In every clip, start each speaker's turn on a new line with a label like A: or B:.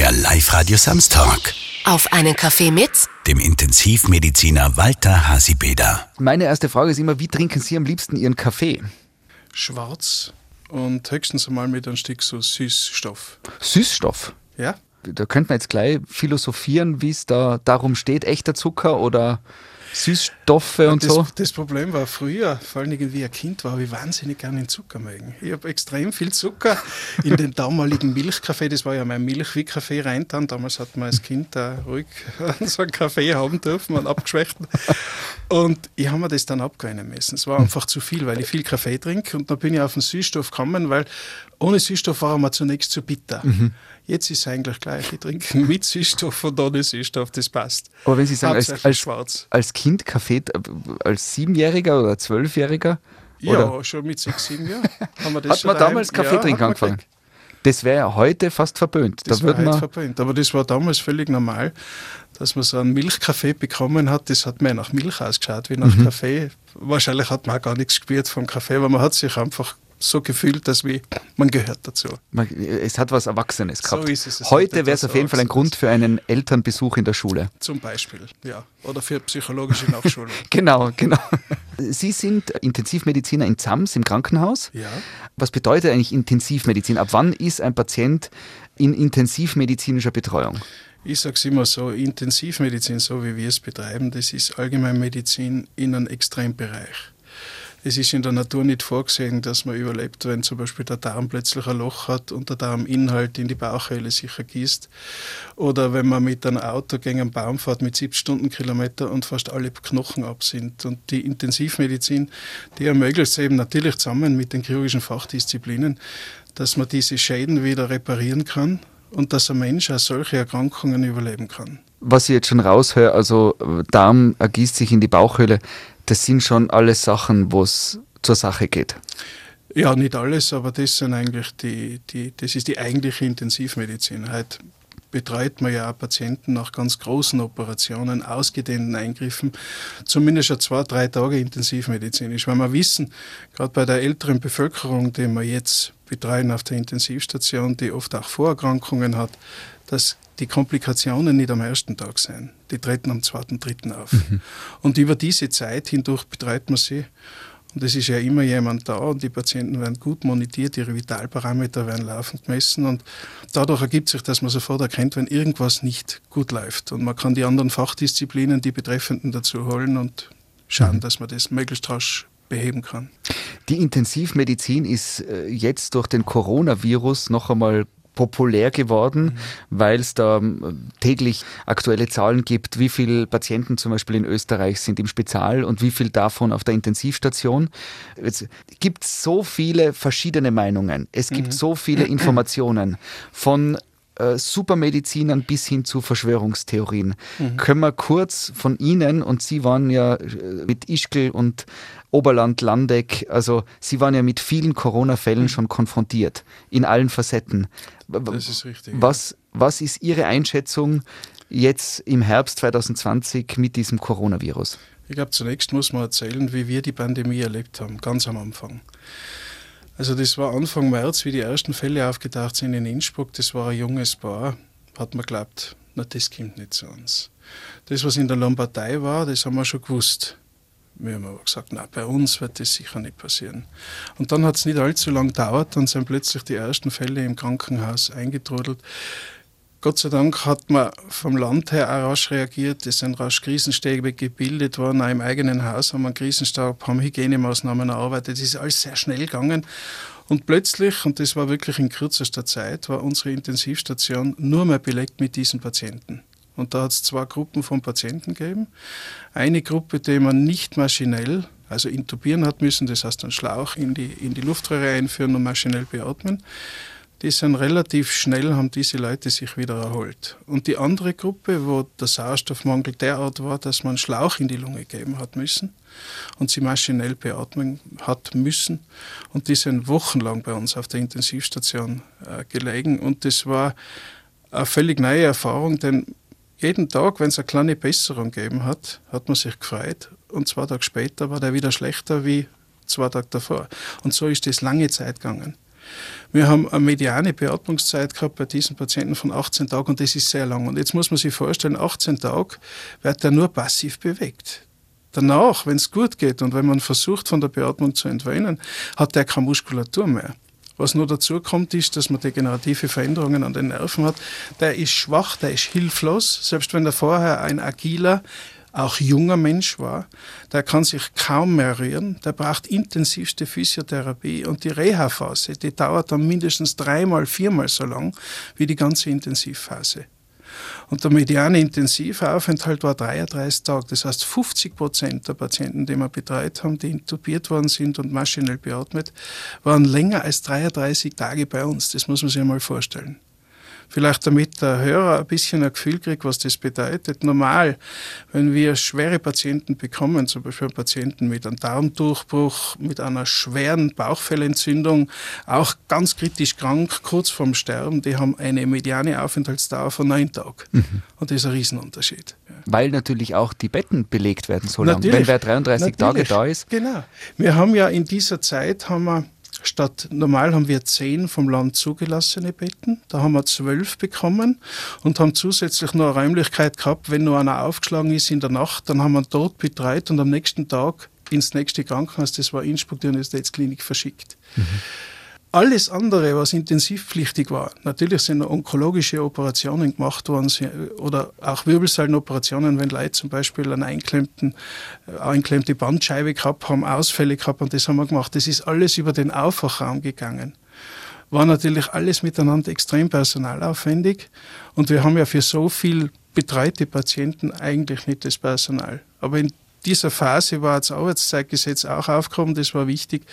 A: Der Live-Radio Samstag.
B: Auf einen Kaffee mit
A: Dem Intensivmediziner Walter Hasibeder.
C: Meine erste Frage ist immer, wie trinken Sie am liebsten Ihren Kaffee?
D: schwarz und höchstens einmal mit einem Stück so Süßstoff.
C: Süßstoff.
D: Ja?
C: Da könnte man jetzt gleich philosophieren, wie es da darum steht, echter Zucker oder Süßstoffe und
D: das,
C: so.
D: das Problem war früher, vor allem wie ein Kind war, habe ich wahnsinnig gerne den Zucker mögen. Ich habe extrem viel Zucker in den damaligen Milchkaffee, das war ja mein Milch wie Kaffee reintan. Damals hat man als Kind da ruhig so einen Kaffee haben dürfen, einen abgeschwächten. Und ich habe mir das dann abgewöhnen müssen. Es war einfach zu viel, weil ich viel Kaffee trinke und dann bin ich auf den Süßstoff gekommen, weil ohne Süßstoff war er mir zunächst zu bitter. Jetzt ist es eigentlich gleich. Ich trinke mit Süßstoff und ohne Süßstoff, das passt.
C: Aber wenn Sie sagen, als, als, als Kind Kaffee, äh, als Siebenjähriger oder Zwölfjähriger,
D: Ja,
C: Oder?
D: schon mit sechs, sieben Jahren haben wir das
C: hat man
D: daheim-
C: damals Kaffee
D: Ja,
C: trinken angefangen. Das wäre ja heute fast verböhnt.
D: Das
C: da würde
D: heute verpönt. Aber das war damals völlig normal, dass man so einen Milchkaffee bekommen hat. Das hat mehr nach Milch ausgeschaut wie nach
C: Mhm.
D: Kaffee. Wahrscheinlich hat man auch gar nichts gespürt vom Kaffee, aber man hat sich einfach so gefühlt, dass wie, man gehört dazu.
C: es hat was Erwachsenes
D: So
C: gehabt.
D: ist es. Es
C: heute wäre es auf jeden Fall ein. Grund für einen Elternbesuch in der Schule.
D: Zum Beispiel, ja. Oder für psychologische Nachschulung.
C: Genau, genau. Sie sind Intensivmediziner in Zams im Krankenhaus.
D: ja.
C: Was bedeutet eigentlich Intensivmedizin? Ab wann ist ein Patient in intensivmedizinischer Betreuung?
D: Ich sage es immer so, Intensivmedizin, so wie wir es betreiben, das ist Allgemeinmedizin in einem Extrembereich. Es ist in der Natur nicht vorgesehen, dass man überlebt, wenn zum Beispiel der Darm plötzlich ein Loch hat und der Darminhalt in die Bauchhöhle sich ergießt. Oder wenn man mit einem Auto gegen einen Baum fährt mit 70 Stundenkilometer und fast alle Knochen ab sind. Und die Intensivmedizin, die ermöglicht es eben natürlich zusammen mit den chirurgischen Fachdisziplinen, dass man diese Schäden wieder reparieren kann und dass ein Mensch auch solche Erkrankungen überleben kann.
C: Was ich jetzt schon raushöre, also äh, Darm ergießt sich in die Bauchhöhle, das sind schon alles Sachen, wo es zur Sache geht.
D: Ja, nicht alles, aber das sind eigentlich die, die das ist die eigentliche Intensivmedizin. Heute betreut man ja auch Patienten nach ganz großen Operationen, ausgedehnten Eingriffen, zumindest schon zwei, drei Tage intensivmedizinisch. Weil wir wissen, gerade bei der älteren Bevölkerung, die wir jetzt betreuen auf der Intensivstation, die oft auch Vorerkrankungen hat, dass die Komplikationen nicht am ersten Tag sein. Die treten am zweiten, dritten auf. Und über diese Zeit hindurch betreut man sie. Und es ist ja immer jemand da und die Patienten werden gut monitiert, ihre Vitalparameter werden laufend gemessen und dadurch ergibt sich, dass man sofort erkennt, wenn irgendwas nicht gut läuft. Und man kann die anderen Fachdisziplinen, die Betreffenden dazu holen und schauen, dass man das möglichst rasch beheben kann.
C: Die Intensivmedizin ist äh, jetzt durch den Coronavirus noch einmal populär geworden, weil es da ähm, täglich aktuelle Zahlen gibt, wie viele Patienten zum Beispiel in Österreich sind im Spital und wie viel davon auf der Intensivstation. Es gibt so viele verschiedene Meinungen, es gibt so viele Informationen von äh, Supermedizinern bis hin zu Verschwörungstheorien. Können wir kurz von Ihnen, und Sie waren ja äh, mit Ischgl und Oberland, Landeck, also Sie waren ja mit vielen Corona-Fällen schon konfrontiert, in allen Facetten.
D: Das ist richtig.
C: Was, was ist Ihre Einschätzung jetzt im Herbst 2020 mit diesem Coronavirus?
D: Ich glaube, zunächst muss man erzählen, wie wir die Pandemie erlebt haben, ganz am Anfang. Also das war Anfang März, wie die ersten Fälle aufgetaucht sind in Innsbruck. Das war ein junges Paar. Hat man geglaubt, na das kommt nicht zu uns. Das, was in der Lombardei war, das haben wir schon gewusst. Wir haben aber gesagt, na, bei uns wird das sicher nicht passieren. Und dann hat es nicht allzu lang gedauert, dann sind plötzlich die ersten Fälle im Krankenhaus eingetrudelt. Gott sei Dank hat man vom Land her auch rasch reagiert. Es sind rasch Krisenstäbe gebildet worden. Auch im eigenen Haus haben wir einen Krisenstab, haben Hygienemaßnahmen erarbeitet. Es ist alles sehr schnell gegangen. Und plötzlich, und das war wirklich in kürzester Zeit, war unsere Intensivstation nur mehr belegt mit diesen Patienten. Und da hat es zwei Gruppen von Patienten gegeben. Eine Gruppe, die man nicht maschinell, also intubieren hat müssen, das heißt einen Schlauch in die, in die Luftröhre einführen und maschinell beatmen die sind relativ schnell, haben diese Leute sich wieder erholt. Und die andere Gruppe, wo der Sauerstoffmangel derart war, dass man einen Schlauch in die Lunge geben hat müssen und sie maschinell beatmen hat müssen. Und die sind wochenlang bei uns auf der Intensivstation äh, gelegen. Und das war eine völlig neue Erfahrung, denn jeden Tag, wenn es eine kleine Besserung gegeben hat, hat man sich gefreut. Und zwei Tage später war der wieder schlechter wie zwei Tage davor. Und so ist das lange Zeit gegangen. Wir haben eine mediane Beatmungszeit gehabt bei diesen Patienten von 18 Tagen und das ist sehr lang. Und jetzt muss man sich vorstellen, 18 Tage wird er nur passiv bewegt. Danach, wenn es gut geht und wenn man versucht, von der Beatmung zu entwöhnen, hat er keine Muskulatur mehr. Was nur dazu kommt, ist, dass man degenerative Veränderungen an den Nerven hat. Der ist schwach, der ist hilflos. Selbst wenn er vorher ein agiler, auch junger Mensch war, der kann sich kaum mehr rühren, der braucht intensivste Physiotherapie und die Reha-Phase, die dauert dann mindestens dreimal, viermal so lang wie die ganze Intensivphase. Und der mediane Intensivaufenthalt war 33 Tage. Das heißt, 50 Prozent der Patienten, die wir betreut haben, die intubiert worden sind und maschinell beatmet, waren länger als 33 Tage bei uns. Das muss man sich einmal vorstellen. Vielleicht damit der Hörer ein bisschen ein Gefühl kriegt, was das bedeutet. Normal, wenn wir schwere Patienten bekommen, zum Beispiel Patienten mit einem Darmdurchbruch, mit einer schweren Bauchfellentzündung, auch ganz kritisch krank, kurz vorm Sterben, die haben eine mediane Aufenthaltsdauer von neun Tagen. Mhm. Und das ist ein Riesenunterschied.
C: Weil natürlich auch die Betten belegt werden sollen. Wenn wer 33 natürlich. Tage da ist.
D: Genau. Wir haben ja in dieser Zeit haben wir Statt normal haben wir zehn vom Land zugelassene Betten. Da haben wir zwölf bekommen und haben zusätzlich noch eine Räumlichkeit gehabt, wenn nur einer aufgeschlagen ist in der Nacht, dann haben wir dort betreut und am nächsten Tag ins nächste Krankenhaus, das war Innsbruck, die Universitätsklinik, verschickt. Mhm. Alles andere, was intensivpflichtig war, natürlich sind onkologische Operationen gemacht worden oder auch Wirbelsäulenoperationen, wenn Leute zum Beispiel eine äh, einklemmte Bandscheibe gehabt haben, Ausfälle gehabt und das haben wir gemacht. Das ist alles über den Aufwachraum gegangen. War natürlich alles miteinander extrem personalaufwendig und wir haben ja für so viel betreute Patienten eigentlich nicht das Personal. Aber in dieser Phase war das Arbeitszeitgesetz auch aufgekommen, das war wichtig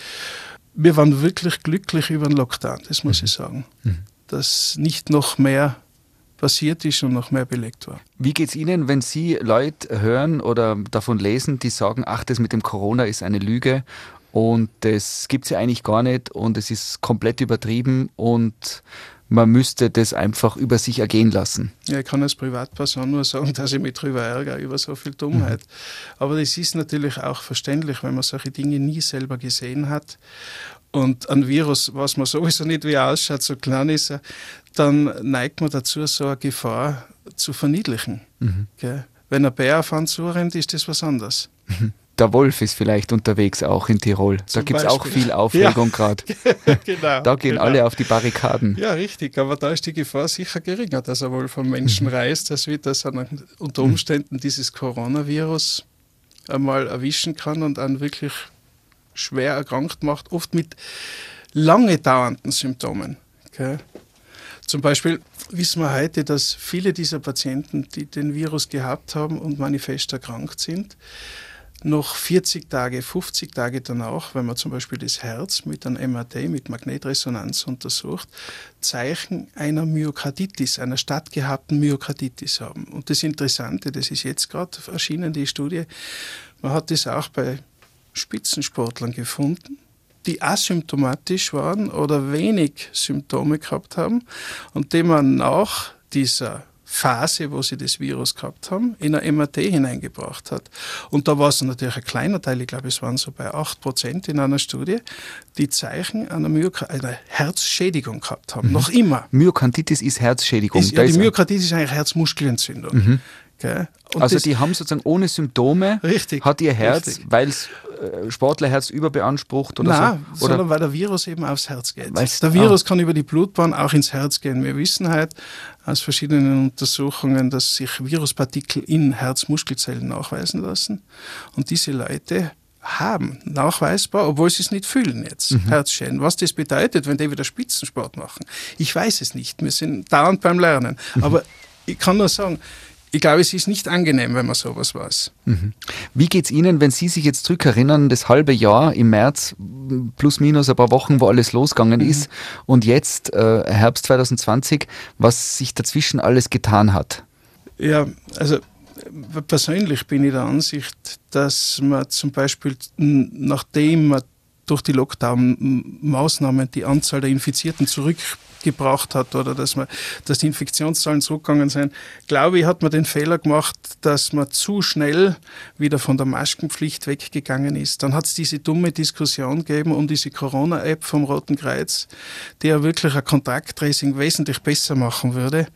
D: wir waren wirklich glücklich über den Lockdown, das muss mhm. ich sagen. Mhm. Dass nicht noch mehr passiert ist und noch mehr belegt war.
C: Wie geht es Ihnen, wenn Sie Leute hören oder davon lesen, die sagen, ach, das mit dem Corona ist eine Lüge und das gibt es ja eigentlich gar nicht und es ist komplett übertrieben und man müsste das einfach über sich ergehen lassen.
D: Ja, ich kann als Privatperson nur sagen, dass ich mich darüber ärgere, über so viel Dummheit. Mhm. Aber das ist natürlich auch verständlich, wenn man solche Dinge nie selber gesehen hat und ein Virus, was man sowieso nicht wie er ausschaut, so klein ist, dann neigt man dazu, so eine Gefahr zu verniedlichen. Mhm. Wenn ein Bär auf einen zurennt, ist das was anderes.
C: Mhm der Wolf ist vielleicht unterwegs auch in Tirol. da gibt es auch viel Aufregung ja. gerade. genau. Da gehen genau. alle auf die Barrikaden.
D: Ja, richtig. Aber da ist die Gefahr sicher geringer, dass er wohl vom Menschen mhm. reist, dass wir das unter Umständen dieses Coronavirus einmal erwischen kann und einen wirklich schwer erkrankt macht, oft mit lange dauernden Symptomen. Okay. Zum Beispiel wissen wir heute, dass viele dieser Patienten, die den Virus gehabt haben und manifest erkrankt sind, noch 40 Tage, 50 Tage danach, wenn man zum Beispiel das Herz mit einem MRT, mit Magnetresonanz untersucht, Zeichen einer Myokarditis, einer stattgehabten Myokarditis haben. Und das Interessante, das ist jetzt gerade erschienen, die Studie, man hat das auch bei Spitzensportlern gefunden, die asymptomatisch waren oder wenig Symptome gehabt haben und die man nach dieser Phase, wo sie das Virus gehabt haben, in ein MRT hineingebracht hat. Und da war es natürlich ein kleiner Teil, ich glaube, es waren so bei 8 Prozent in einer Studie, die Zeichen einer, Myok einer Herzschädigung gehabt haben. Mhm. Noch immer.
C: Myokarditis ist Herzschädigung.
D: Ist, ja, die Myokarditis ist eigentlich Herzmuskelentzündung. Mhm.
C: Also die haben sozusagen ohne Symptome,
D: richtig,
C: hat ihr Herz, weil es äh, Sportlerherz überbeansprucht oder
D: Nein, so? Oder? sondern weil der Virus eben aufs Herz geht. Weil's, der Virus ah. kann über die Blutbahn auch ins Herz gehen. Wir wissen halt aus verschiedenen Untersuchungen, dass sich Viruspartikel in Herzmuskelzellen nachweisen lassen. Und diese Leute haben nachweisbar, obwohl sie es nicht fühlen jetzt, mhm. Herzschäden. Was das bedeutet, wenn die wieder Spitzensport machen, ich weiß es nicht. Wir sind dauernd beim Lernen. Mhm. Aber ich kann nur sagen, ich glaube, es ist nicht angenehm, wenn man sowas weiß.
C: Mhm. Wie geht es Ihnen, wenn Sie sich jetzt zurückerinnern, das halbe Jahr im März, plus minus ein paar Wochen, wo alles losgegangen mhm. ist, und jetzt äh, Herbst 2020, was sich dazwischen alles getan hat?
D: Ja, also persönlich bin ich der Ansicht, dass man zum Beispiel, nachdem man durch die Lockdown-Maßnahmen die Anzahl der Infizierten zurück gebracht hat oder dass, man, dass die Infektionszahlen zurückgegangen sind, glaube ich, hat man den Fehler gemacht, dass man zu schnell wieder von der Maskenpflicht weggegangen ist. Dann hat es diese dumme Diskussion gegeben um diese Corona-App vom Roten Kreuz, die ja wirklich ein Kontakttracing wesentlich besser machen würde.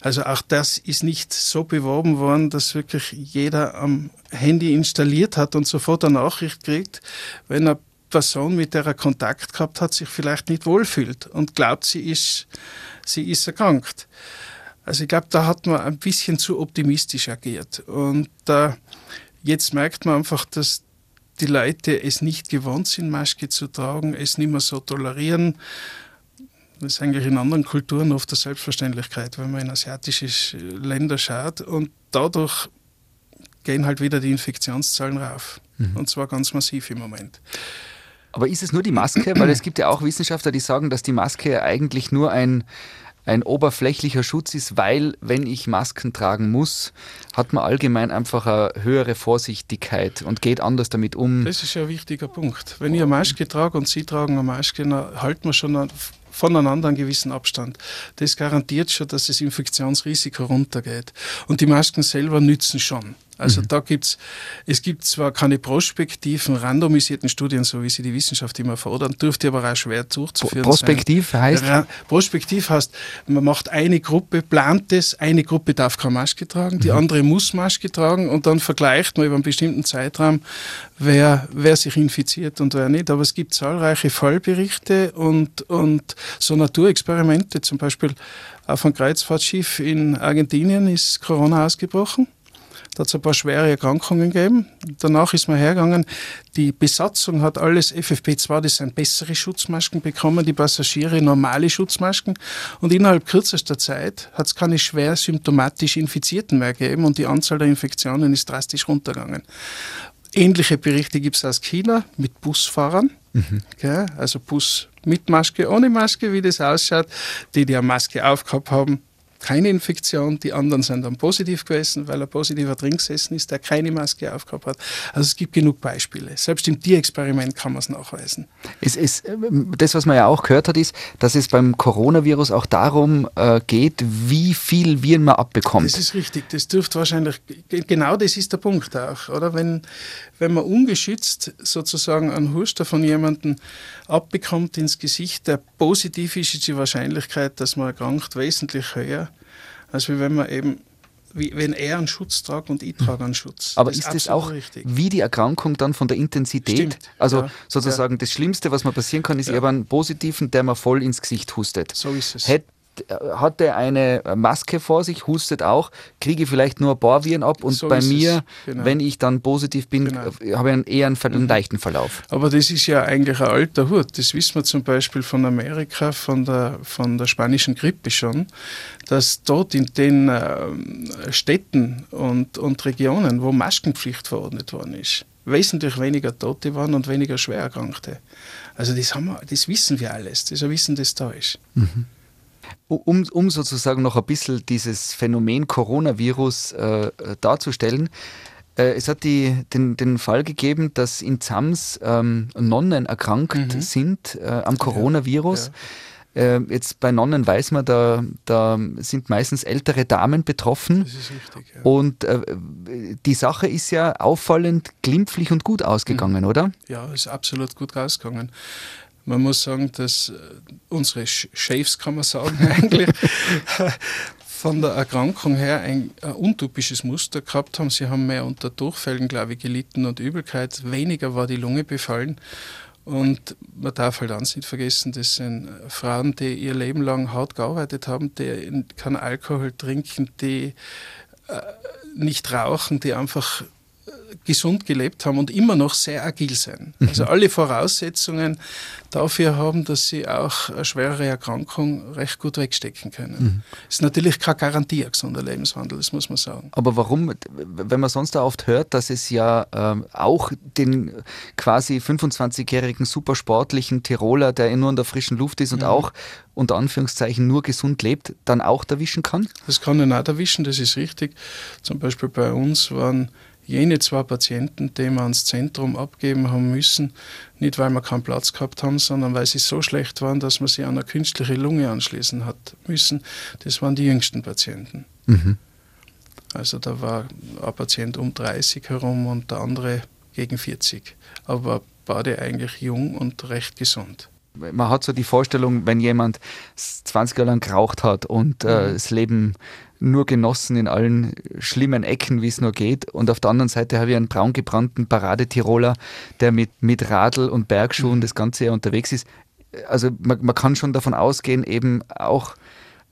D: Also auch das ist nicht so beworben worden, dass wirklich jeder am Handy installiert hat und sofort eine Nachricht kriegt, wenn eine Person, mit der er Kontakt gehabt hat, sich vielleicht nicht wohlfühlt und glaubt, sie ist, sie ist erkrankt. Also ich glaube, da hat man ein bisschen zu optimistisch agiert. Und äh, jetzt merkt man einfach, dass die Leute es nicht gewohnt sind, Maske zu tragen, es nicht mehr so tolerieren. Das ist eigentlich in anderen Kulturen oft eine Selbstverständlichkeit, wenn man in asiatische Länder schaut. Und dadurch gehen halt wieder die Infektionszahlen rauf. Mhm. Und zwar ganz massiv im Moment.
C: Aber ist es nur die Maske? Weil es gibt ja auch Wissenschaftler, die sagen, dass die Maske eigentlich nur ein, ein oberflächlicher Schutz ist, weil wenn ich Masken tragen muss, hat man allgemein einfach eine höhere Vorsichtigkeit und geht anders damit um.
D: Das ist ja ein wichtiger Punkt. Wenn ich eine Maske trage und Sie tragen eine Maske, dann halten wir schon voneinander einen gewissen Abstand. Das garantiert schon, dass das Infektionsrisiko runtergeht. Und die Masken selber nützen schon. Also mhm. da gibt's, es gibt zwar keine prospektiven, randomisierten Studien, so wie sie die Wissenschaft immer fordern, dürfte aber auch schwer durchzuführen
C: Prospektiv sein. heißt? Ja,
D: prospektiv heißt, man macht eine Gruppe, plant es, eine Gruppe darf keine Maske tragen, die mhm. andere muss Maske tragen und dann vergleicht man über einen bestimmten Zeitraum, wer, wer sich infiziert und wer nicht. Aber es gibt zahlreiche Fallberichte und, und so Naturexperimente, zum Beispiel auf einem Kreuzfahrtschiff in Argentinien ist Corona ausgebrochen. Da hat es ein paar schwere Erkrankungen gegeben. Danach ist man hergegangen. Die Besatzung hat alles FFP2, das sind bessere Schutzmasken bekommen, die Passagiere normale Schutzmasken. Und innerhalb kürzester Zeit hat es keine schwer symptomatisch Infizierten mehr gegeben und die Anzahl der Infektionen ist drastisch runtergegangen. Ähnliche Berichte gibt es aus China mit Busfahrern. Mhm. Okay, also Bus mit Maske, ohne Maske, wie das ausschaut. Die, die eine Maske aufgehabt haben, keine Infektion, die anderen sind dann positiv gewesen, weil er positiver drin gesessen ist, der keine Maske aufgehabt hat. Also es gibt genug Beispiele. Selbst im Tierexperiment kann man es nachweisen.
C: Es ist, das, was man ja auch gehört hat, ist, dass es beim Coronavirus auch darum äh, geht, wie viel Viren man abbekommt.
D: Das ist richtig. Das dürfte wahrscheinlich, genau das ist der Punkt auch, oder? Wenn, wenn man ungeschützt sozusagen einen Huster von jemandem abbekommt ins Gesicht, der positiv ist, ist die Wahrscheinlichkeit, dass man erkrankt, wesentlich höher als wenn man eben wie, wenn er einen Schutz tragt und ich trage einen Schutz.
C: Aber das ist, ist das auch richtig. wie die Erkrankung dann von der Intensität? Stimmt, also ja, sozusagen ja. das Schlimmste, was man passieren kann, ist, ja. habe einen positiven, der mir voll ins Gesicht hustet.
D: So ist es.
C: Hätte hat er eine Maske vor sich, hustet auch, kriege vielleicht nur ein paar Viren ab und so bei mir, genau. wenn ich dann positiv bin, genau. Äh, habe ich eher einen, einen mhm. leichten Verlauf.
D: Aber das ist ja eigentlich ein alter Hut. Das wissen wir zum Beispiel von Amerika, von der, von der spanischen Grippe schon, dass dort in den äh, Städten und, und Regionen, wo Maskenpflicht verordnet worden ist, wesentlich weniger Tote waren und weniger Schwererkrankte. Also das, haben wir, das wissen wir alles, das Wissen, das da ist. Mhm.
C: Um, um sozusagen noch ein bisschen dieses Phänomen Coronavirus äh, darzustellen, äh, es hat die, den, den Fall gegeben, dass in Zams ähm, Nonnen erkrankt mhm. sind äh, am Coronavirus. Ja, ja. Äh, jetzt bei Nonnen weiß man, da, da sind meistens ältere Damen betroffen. Das ist richtig. Ja. Und äh, die Sache ist ja auffallend glimpflich und gut ausgegangen, mhm. oder?
D: Ja, ist absolut gut ausgegangen. Man muss sagen, dass äh, unsere Chefs, kann man sagen, eigentlich von der Erkrankung her ein, ein, untypisches Muster gehabt haben. Sie haben mehr unter Durchfällen, glaube ich, gelitten und Übelkeit. Weniger war die Lunge befallen. Und man darf halt eins nicht vergessen, das sind Frauen, die ihr Leben lang hart gearbeitet haben, die keinen Alkohol trinken, die äh, nicht rauchen, die einfach gesund gelebt haben und immer noch sehr agil sind. Mhm. Also alle Voraussetzungen dafür haben, dass sie auch eine schwere Erkrankung recht gut wegstecken können. Mhm. Ist natürlich keine Garantie, ein gesunder Lebenswandel, das muss man sagen.
C: Aber warum, wenn man sonst oft hört, dass es ja ähm, auch den quasi 25-jährigen supersportlichen Tiroler, der nur in der frischen Luft ist und mhm. auch unter Anführungszeichen nur gesund lebt, dann auch erwischen kann?
D: Das kann ihn auch erwischen, das ist richtig. Zum Beispiel bei uns waren jene zwei Patienten, die wir ans Zentrum abgeben haben müssen, nicht weil wir keinen Platz gehabt haben, sondern weil sie so schlecht waren, dass man sie an eine künstliche Lunge anschließen hat müssen, das waren die jüngsten Patienten. Mhm. Also da war ein Patient um 30 herum und der andere gegen 40. Aber beide eigentlich jung und recht gesund
C: man hat so die Vorstellung, wenn jemand 20 Jahre lang geraucht hat und äh, mhm. das Leben nur genossen in allen schlimmen Ecken, wie es nur geht. Und auf der anderen Seite habe ich einen braungebrannten Paradetiroler, der mit, mit Radl und Bergschuhen mhm. das ganze Jahr unterwegs ist. Also man, man kann schon davon ausgehen, eben auch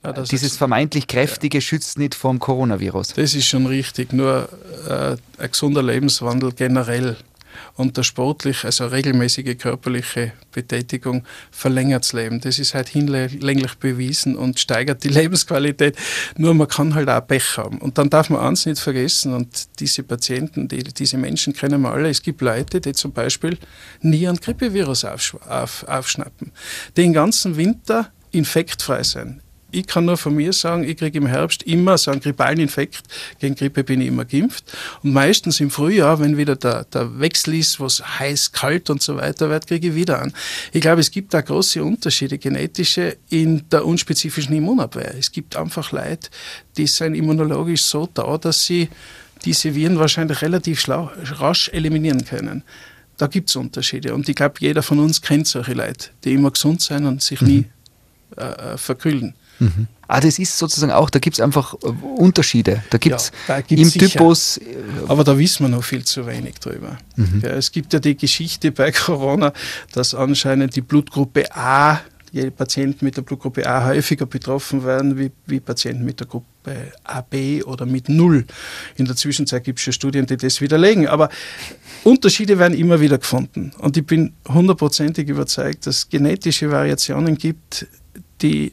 C: ja, dieses vermeintlich kräftige ja. schützt nicht vom Coronavirus.
D: Das ist schon richtig. Nur äh, ein gesunder Lebenswandel generell und der sportliche, also regelmäßige körperliche Betätigung verlängert das Leben. Das ist halt hinlänglich bewiesen und steigert die Lebensqualität. Nur man kann halt auch Pech haben. Und dann darf man eins nicht vergessen, und diese Patienten, die, diese Menschen kennen wir alle, es gibt Leute, die zum Beispiel nie ein Grippevirus auf, auf, aufschnappen, den ganzen Winter infektfrei sein ich kann nur von mir sagen, ich kriege im Herbst immer so einen grippalen Infekt. Gegen Grippe bin ich immer geimpft. Und meistens im Frühjahr, wenn wieder der, der Wechsel ist, wo es heiß, kalt und so weiter wird, kriege ich wieder an. Ich glaube, es gibt da große Unterschiede, genetische, in der unspezifischen Immunabwehr. Es gibt einfach Leute, die sind immunologisch so da, dass sie diese Viren wahrscheinlich relativ rasch eliminieren können. Da gibt es Unterschiede. Und ich glaube, jeder von uns kennt solche Leute, die immer gesund sind und sich nie mhm. äh, äh verkühlen.
C: Mhm. Ah, das ist sozusagen auch, da gibt es einfach äh, Unterschiede. Da gibt es ja, im sicher. Typus. Äh,
D: Aber da wissen wir noch viel zu wenig drüber. Mhm. Ja, es gibt ja die Geschichte bei Corona, dass anscheinend die Blutgruppe A, die Patienten mit der Blutgruppe A häufiger betroffen werden wie, wie Patienten mit der Gruppe AB oder mit Null. In der Zwischenzeit gibt es schon Studien, die das widerlegen. Aber Unterschiede werden immer wieder gefunden. Und ich bin hundertprozentig überzeugt, dass es genetische Variationen gibt, die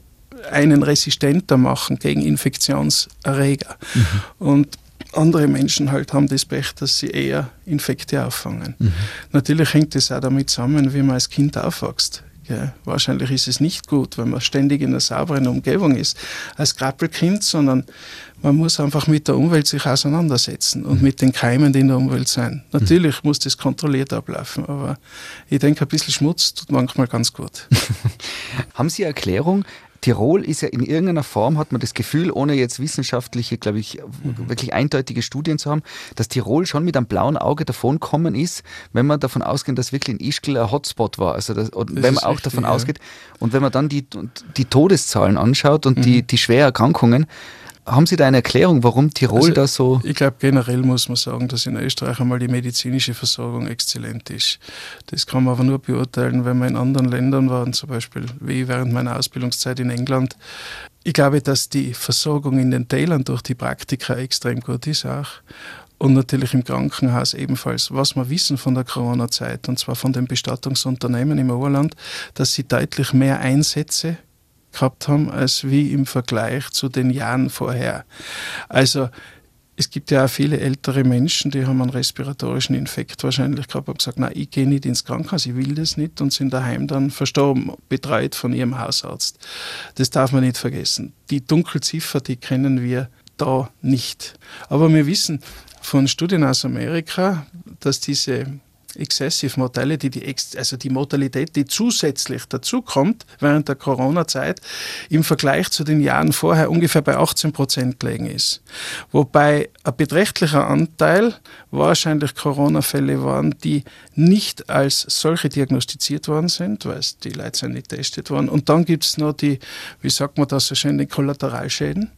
D: einen resistenter machen gegen Infektionserreger. Mhm. Und andere Menschen halt haben das Pech, dass sie eher Infekte auffangen. Mhm. Natürlich hängt es auch damit zusammen, wie man als Kind aufwächst. Ja, wahrscheinlich ist es nicht gut, wenn man ständig in einer sauberen Umgebung ist als Krabbelkind, sondern man muss einfach mit der Umwelt sich auseinandersetzen und mhm. mit den Keimen, die in der Umwelt sind. Natürlich mhm. muss das kontrolliert ablaufen, aber ich denke, ein bisschen Schmutz tut manchmal ganz gut.
C: Haben Sie Erklärung, Tirol ist ja in irgendeiner Form, hat man das Gefühl, ohne jetzt wissenschaftliche, glaube ich, mhm. wirklich eindeutige Studien zu haben, dass Tirol schon mit einem blauen Auge davonkommen ist, wenn man davon ausgeht, dass wirklich in Ischgl ein Hotspot war. Also das, und das wenn man auch richtig, davon ja. ausgeht, und wenn man dann die, die Todeszahlen anschaut und mhm. die, die schweren Erkrankungen, haben Sie da eine Erklärung, warum Tirol also, da so?
D: Ich glaube, generell muss man sagen, dass in Österreich einmal die medizinische Versorgung exzellent ist. Das kann man aber nur beurteilen, wenn man in anderen Ländern war, zum Beispiel wie während meiner Ausbildungszeit in England. Ich glaube, dass die Versorgung in den Tälern durch die Praktika extrem gut ist auch. Und natürlich im Krankenhaus ebenfalls. Was wir wissen von der Corona-Zeit, und zwar von den Bestattungsunternehmen im Oberland, dass sie deutlich mehr Einsätze gehabt haben, als wie im Vergleich zu den Jahren vorher. Also es gibt ja auch viele ältere Menschen, die haben einen respiratorischen Infekt wahrscheinlich gehabt und gesagt, nein, ich gehe nicht ins Krankenhaus, ich will das nicht und sind daheim dann verstorben, betreut von ihrem Hausarzt. Das darf man nicht vergessen. Die Dunkelziffer, die kennen wir da nicht. Aber wir wissen von Studien aus Amerika, dass diese Excessive Mortality, die, also die Mortalität, die zusätzlich dazukommt während der Corona-Zeit, im Vergleich zu den Jahren vorher ungefähr bei 18 Prozent gelegen ist. Wobei ein beträchtlicher Anteil wahrscheinlich Corona-Fälle waren, die nicht als solche diagnostiziert worden sind, weil die Leute sind nicht getestet worden. Und dann gibt es noch die, wie sagt man das so schön, die Kollateralschäden.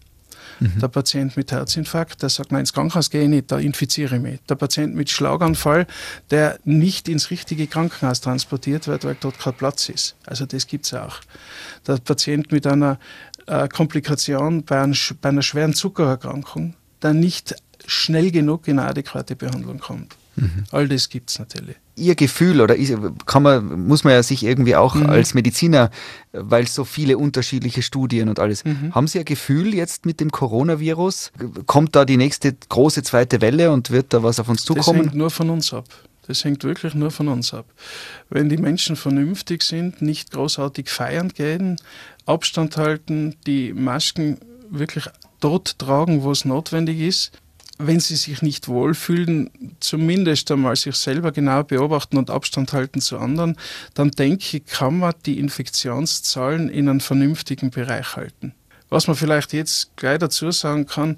D: Mhm. Der Patient mit Herzinfarkt, der sagt, nein, ins Krankenhaus gehe ich nicht, da infiziere ich mich. Der Patient mit Schlaganfall, der nicht ins richtige Krankenhaus transportiert wird, weil dort kein Platz ist. Also das gibt es auch. Der Patient mit einer äh, Komplikation bei, ein, bei einer schweren Zuckererkrankung, der nicht schnell genug in eine adäquate Behandlung kommt. Mhm. All das gibt es natürlich.
C: Ihr Gefühl oder kann man, muss man ja sich irgendwie auch mhm. als Mediziner, weil es so viele unterschiedliche Studien und alles, mhm. haben Sie ein Gefühl jetzt mit dem Coronavirus? Kommt da die nächste große zweite Welle und wird da was auf uns zukommen?
D: Das hängt nur von uns ab. Das hängt wirklich nur von uns ab. Wenn die Menschen vernünftig sind, nicht großartig feiern gehen, Abstand halten, die Masken wirklich dort tragen, wo es notwendig ist, wenn sie sich nicht wohlfühlen, zumindest einmal sich selber genau beobachten und Abstand halten zu anderen, dann denke ich, kann man die Infektionszahlen in einem vernünftigen Bereich halten. Was man vielleicht jetzt gleich dazu sagen kann,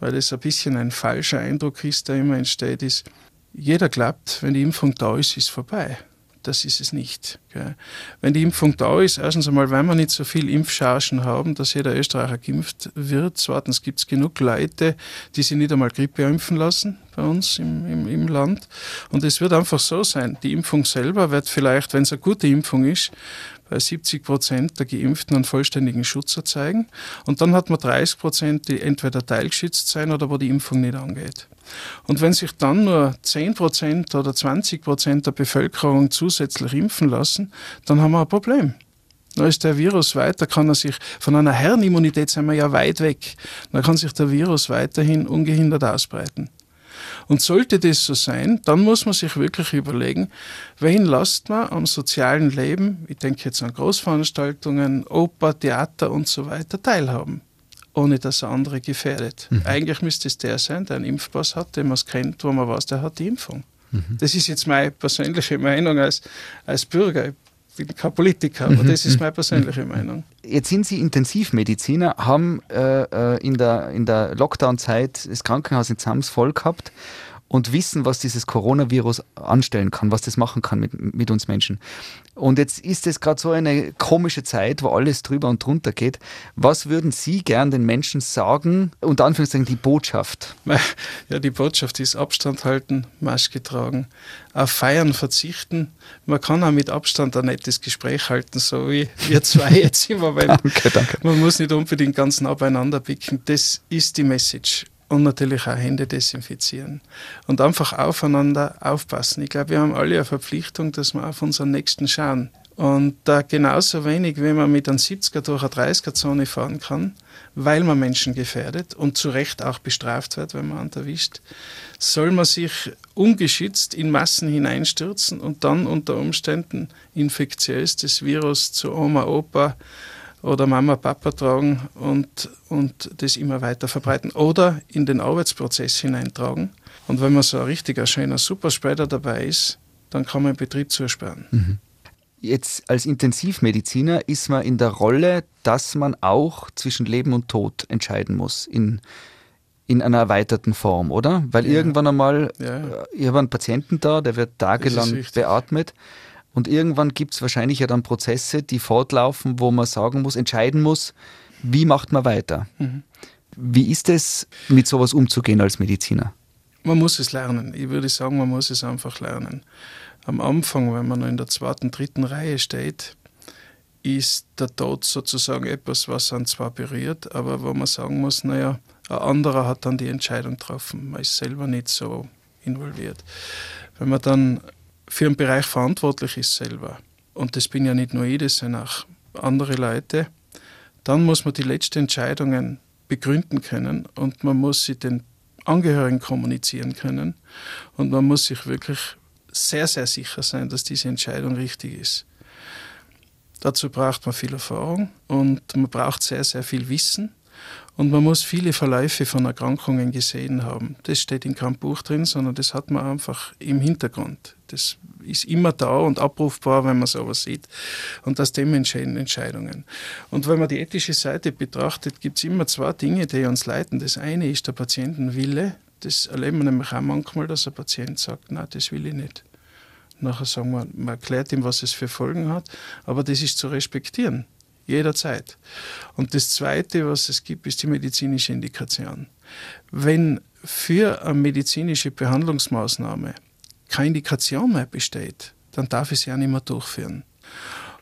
D: weil es ein bisschen ein falscher Eindruck ist, der immer entsteht, ist, jeder glaubt, wenn die Impfung da ist, ist vorbei das ist es nicht. Gell. Wenn die Impfung da ist, erstens einmal, weil wir nicht so viel Impfchargen haben, dass jeder Österreicher geimpft wird. Zweitens gibt es genug Leute, die sich nicht einmal Grippe impfen lassen bei uns im, im, im Land. Und es wird einfach so sein, die Impfung selber wird vielleicht, wenn es eine gute Impfung ist, bei 70 Prozent der Geimpften einen vollständigen Schutz erzeugen. Und dann hat man 30 Prozent, die entweder teilgeschützt sein oder wo die Impfung nicht angeht. Und wenn sich dann nur 10 Prozent oder 20 Prozent der Bevölkerung zusätzlich impfen lassen, dann haben wir ein Problem. Da ist der Virus weiter, kann er sich, von einer Herrenimmunität sind wir ja weit weg, dann kann sich der Virus weiterhin ungehindert ausbreiten. Und sollte das so sein, dann muss man sich wirklich überlegen, wen lasst man am sozialen Leben, ich denke jetzt an Großveranstaltungen, Oper, Theater und so weiter, teilhaben ohne dass er andere gefährdet. Mhm. Eigentlich müsste es der sein, der einen Impfpass hat, den man kennt, wo man weiß, der hat die Impfung. Mhm. Das ist jetzt meine persönliche Meinung als, als Bürger. Ich bin kein Politiker, aber mhm. das ist meine persönliche Meinung.
C: Jetzt sind Sie Intensivmediziner, haben äh, äh in der, in der Lockdown-Zeit das Krankenhaus in Zams voll gehabt und wissen, was dieses Coronavirus anstellen kann, was das machen kann mit, mit uns Menschen. Und jetzt ist es gerade so eine komische Zeit, wo alles drüber und drunter geht. Was würden Sie gern den Menschen sagen? Und Anführungszeichen die Botschaft.
D: Ja, die Botschaft ist Abstand halten, Maske tragen, auf Feiern verzichten. Man kann auch mit Abstand ein nettes Gespräch halten, so wie wir zwei jetzt immer. danke, danke. Man muss nicht unbedingt ganz nah beieinander picken. Das ist die Message und natürlich auch Hände desinfizieren und einfach aufeinander aufpassen. Ich glaube, wir haben alle eine Verpflichtung, dass wir auf unseren Nächsten schauen. Und da genauso wenig, wie man mit einem 70er durch eine 30er-Zone fahren kann, weil man Menschen gefährdet und zu Recht auch bestraft wird, wenn man erwischt, soll man sich ungeschützt in Massen hineinstürzen und dann unter Umständen infektiös das Virus zu Oma, Opa, oder Mama, Papa tragen und, und das immer weiter verbreiten oder in den Arbeitsprozess hineintragen. Und wenn man so ein richtiger, schöner Superspreader dabei ist, dann kann man den Betrieb zusperren. Mhm.
C: Jetzt als Intensivmediziner ist man in der Rolle, dass man auch zwischen Leben und Tod entscheiden muss in, in einer erweiterten Form, oder? Weil ja. irgendwann einmal, ja. Äh, ich habe einen Patienten da, der wird tagelang beatmet und irgendwann gibt es wahrscheinlich ja dann Prozesse, die fortlaufen, wo man sagen muss, entscheiden muss, wie macht man weiter. Mhm. Wie ist es, mit sowas umzugehen als Mediziner?
D: Man muss es lernen. Ich würde sagen, man muss es einfach lernen. Am Anfang, wenn man in der zweiten, dritten Reihe steht, ist der Tod sozusagen etwas, was einen zwar berührt, aber wo man sagen muss, naja, ein anderer hat dann die Entscheidung getroffen. Man ist selber nicht so involviert. Wenn man dann für einen Bereich verantwortlich ist selber, und das bin ja nicht nur ich, das sind auch andere Leute, dann muss man die letzten Entscheidungen begründen können und man muss sie den Angehörigen kommunizieren können. Und man muss sich wirklich sehr, sehr sicher sein, dass diese Entscheidung richtig ist. Dazu braucht man viel Erfahrung und man braucht sehr, sehr viel Wissen und man muss viele Verläufe von Erkrankungen gesehen haben. Das steht in keinem Buch drin, sondern das hat man einfach im Hintergrund. Das ist immer da und abrufbar, wenn man sowas sieht. Und aus dem entscheiden Entscheidungen. Und wenn man die ethische Seite betrachtet, gibt es immer zwei Dinge, die uns leiten. Das eine ist der Patientenwille. Das erleben wir nämlich auch manchmal, dass ein Patient sagt, nein, das will ich nicht. Nachher sagen wir, man erklärt ihm, was es für Folgen hat, aber das ist zu respektieren jederzeit. Und das Zweite, was es gibt, ist die medizinische Indikation. Wenn für eine medizinische Behandlungsmaßnahme keine Indikation mehr besteht, dann darf ich sie auch nicht mehr durchführen.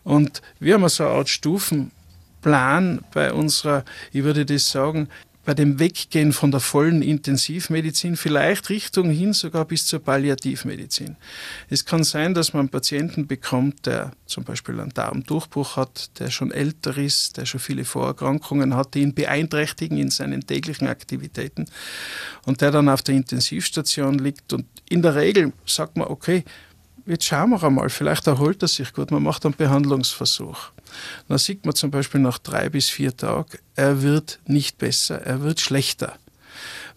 D: Und wir haben so eine Art Stufenplan bei unserer, ich würde das sagen, bei dem Weggehen von der vollen Intensivmedizin, vielleicht Richtung hin sogar bis zur Palliativmedizin. Es kann sein, dass man Patienten bekommt, der zum Beispiel einen Darmdurchbruch hat, der schon älter ist, der schon viele Vorerkrankungen hat, die ihn beeinträchtigen in seinen täglichen Aktivitäten und der dann auf der Intensivstation liegt. Und in der Regel sagt man, okay, jetzt schauen wir einmal, vielleicht erholt er sich gut, man macht einen Behandlungsversuch. Dann sieht man zum Beispiel nach drei bis vier Tagen, er wird nicht besser, er wird schlechter.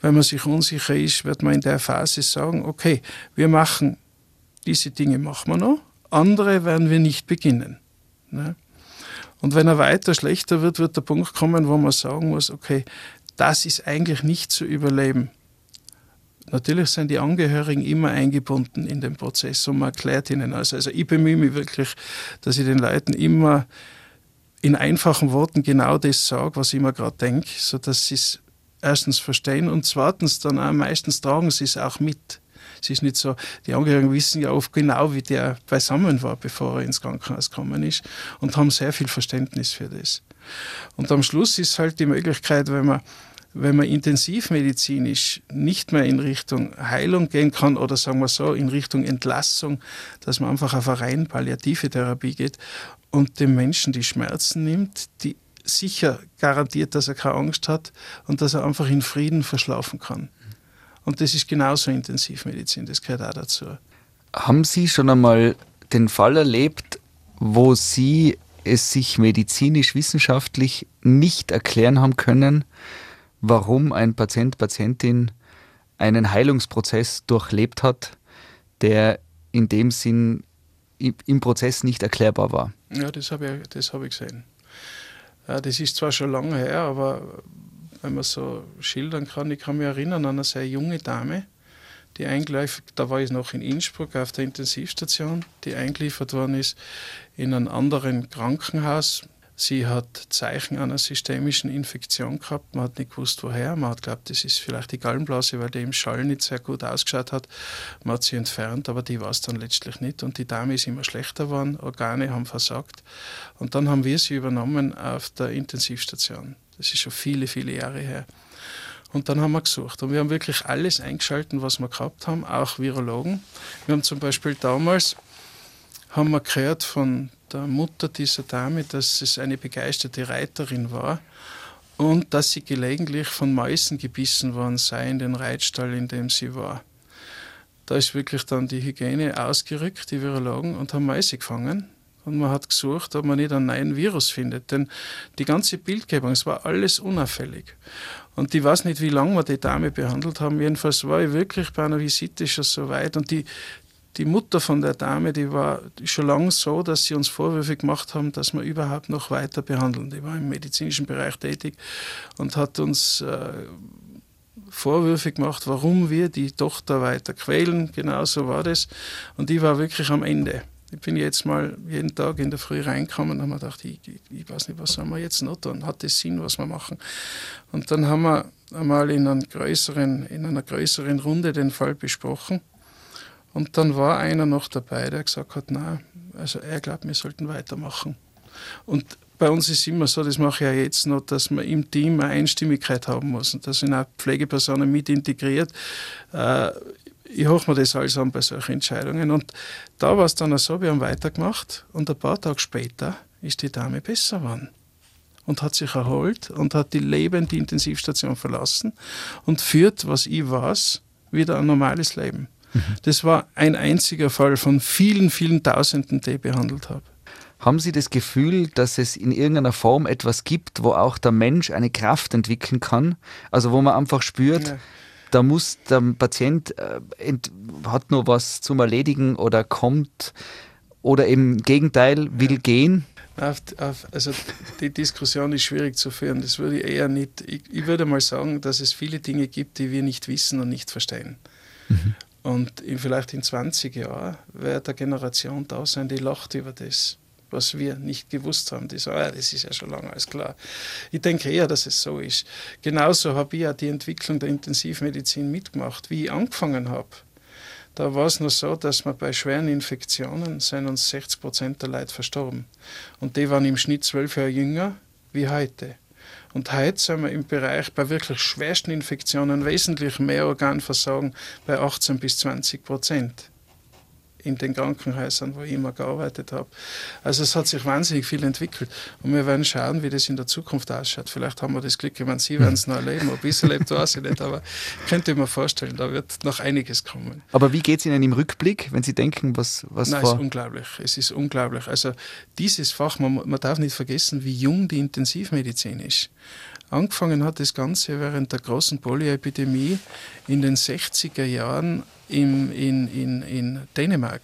D: Wenn man sich unsicher ist, wird man in der Phase sagen, okay, wir machen diese Dinge machen wir noch, andere werden wir nicht beginnen. Ne? Und wenn er weiter schlechter wird, wird der Punkt kommen, wo man sagen muss, okay, das ist eigentlich nicht zu überleben. Natürlich sind die Angehörigen immer eingebunden in den Prozess und man erklärt ihnen alles. Also ich bemühe mich wirklich, dass ich den Leuten immer in einfachen Worten genau das sage, was ich mir gerade denke, sodass sie es erstens verstehen und zweitens dann auch meistens tragen sie es auch mit. Es ist nicht so, die Angehörigen wissen ja oft genau, wie der beisammen war, bevor er ins Krankenhaus gekommen ist und haben sehr viel Verständnis für das. Und am Schluss ist halt die Möglichkeit, wenn man wenn man intensivmedizinisch nicht mehr in Richtung Heilung gehen kann oder sagen wir so, in Richtung Entlassung, dass man einfach auf eine rein palliative Therapie geht und dem Menschen die Schmerzen nimmt, die sicher garantiert, dass er keine Angst hat und dass er einfach in Frieden verschlafen kann. Und das ist genauso Intensivmedizin, das gehört auch dazu.
C: Haben Sie schon einmal den Fall erlebt, wo Sie es sich medizinisch-wissenschaftlich nicht erklären haben können, warum ein Patient, Patientin einen Heilungsprozess durchlebt hat, der in dem Sinn im Prozess nicht erklärbar war?
D: Ja, das habe ich, hab ich gesehen. Das ist zwar schon lange her, aber wenn man so schildern kann. Ich kann mich erinnern an eine sehr junge Dame, die eingeliefert, da war ich noch in Innsbruck auf der Intensivstation, die eingeliefert worden ist in einem anderen Krankenhaus. Sie hat Zeichen einer systemischen Infektion gehabt. Man hat nicht gewusst, woher. Man hat geglaubt, das ist vielleicht die Gallenblase, weil die im Schall nicht sehr gut ausgeschaut hat. Man hat sie entfernt, aber die war es dann letztlich nicht. Und die Dame ist immer schlechter geworden. Organe haben versagt. Und dann haben wir sie übernommen auf der Intensivstation. Das ist schon viele, viele Jahre her. Und dann haben wir gesucht. Und wir haben wirklich alles eingeschalten, was wir gehabt haben, auch Virologen. Wir haben zum Beispiel damals haben wir gehört von der Mutter dieser Dame, dass es eine begeisterte Reiterin war und dass sie gelegentlich von Mäusen gebissen worden sei in den Reitstall, in dem sie war. Da ist wirklich dann die Hygiene ausgerückt, die Virologen, und haben Mäuse gefangen und man hat gesucht, ob man nicht einen neuen Virus findet. Denn die ganze Bildgebung, es war alles unauffällig. Und ich weiß nicht, wie lange wir die Dame behandelt haben. Jedenfalls war ich wirklich bei einer Visite schon so weit. Und die, die Mutter von der Dame, die war schon lange so, dass sie uns Vorwürfe gemacht haben, dass wir überhaupt noch weiter behandeln. Die war im medizinischen Bereich tätig und hat uns äh, Vorwürfe gemacht, warum wir die Tochter weiter quälen. Genau so war das. Und die war wirklich am Ende. Ich bin jetzt mal jeden Tag in der Früh reingekommen und habe mir gedacht, ich, ich, ich, weiß nicht, was sollen wir jetzt noch tun? Hat das Sinn, was wir machen? Und dann haben wir einmal in, in einer größeren Runde den Fall besprochen. Und dann war einer noch dabei, der gesagt hat, na, also er glaubt, wir sollten weitermachen. Und bei uns ist immer so, das mache ich ja jetzt noch, dass man im Team eine Einstimmigkeit haben muss und da sind auch Pflegepersonen mit integriert. Äh, ich hoffe mir das alles an bei solchen Entscheidungen. Und da war es dann auch so, wir haben weitergemacht und ein paar Tage später ist die Dame besser geworden und hat sich erholt und hat die lebende Intensivstation verlassen und führt, was ich weiß, wieder ein normales Leben. Mhm. Das war ein einziger Fall von vielen, vielen Tausenden, die ich behandelt habe.
C: Haben Sie das Gefühl, dass es in irgendeiner Form etwas gibt, wo auch der Mensch eine Kraft entwickeln kann? Also wo man einfach spürt, ja da muss der Patient äh, hat nur was zum Erledigen oder kommt oder im Gegenteil will ja. gehen.
D: Auf, auf, also die Diskussion ist schwierig zu führen. Das würde ich eher nicht. Ich, ich, würde mal sagen, dass es viele Dinge gibt, die wir nicht wissen und nicht verstehen. Mhm. Und in, vielleicht in 20 Jahren wird eine Generation da sein, die lacht über das was wir nicht gewusst haben. Die sagen, ah, das ist ja schon lange alles klar. Ich denke eher, dass es so ist. Genauso habe ich ja die Entwicklung der Intensivmedizin mitgemacht, wie ich angefangen habe. Da war es nur so, dass man bei schweren Infektionen sind uns 60 Prozent der Leute verstorben. Und die waren im Schnitt zwölf Jahre jünger wie heute. Und heute sind wir im Bereich bei wirklich schwersten Infektionen wesentlich mehr Organversagen bei 18 bis 20 Prozent in den Krankenhäusern, wo ich immer gearbeitet habe. Also es hat sich wahnsinnig viel entwickelt und wir werden schauen, wie das in der Zukunft ausschaut. Vielleicht haben wir das Glück, ich meine, Sie werden es noch erleben, ob ich es erlebt, weiß ich nicht, aber ich könnte mir vorstellen, da wird noch einiges kommen.
C: Aber wie geht es Ihnen im Rückblick, wenn Sie denken, was, was
D: Nein, vor... es ist unglaublich, es ist unglaublich. Also dieses Fach, man, man darf nicht vergessen, wie jung die Intensivmedizin ist. Angefangen hat das Ganze während der großen Polioepidemie in den 60er Jahren im, in, in, in Dänemark.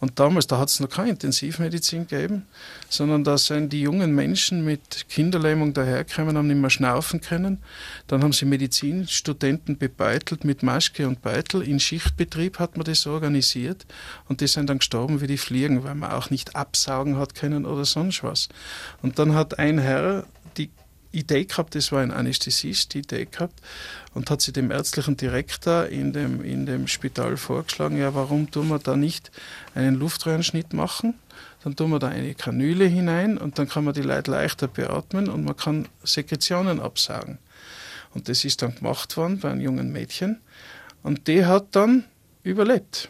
D: Und damals, da hat es noch keine Intensivmedizin gegeben, sondern da sind die jungen Menschen mit Kinderlähmung dahergekommen, haben nicht mehr schnaufen können. Dann haben sie Medizinstudenten bebeitelt mit Maske und Beitel. In Schichtbetrieb hat man das organisiert und die sind dann gestorben wie die Fliegen, weil man auch nicht absaugen hat können oder sonst was. Und dann hat ein Herr die Idee gehabt, das war ein Anästhesist, die Idee gehabt und hat sie dem ärztlichen Direktor in dem, in dem Spital vorgeschlagen, ja, warum tun wir da nicht einen Luftröhrenschnitt machen? Dann tun wir da eine Kanüle hinein und dann kann man die Leute leichter beatmen und man kann Sekretionen absaugen. Und das ist dann gemacht worden bei einem jungen Mädchen und die hat dann überlebt.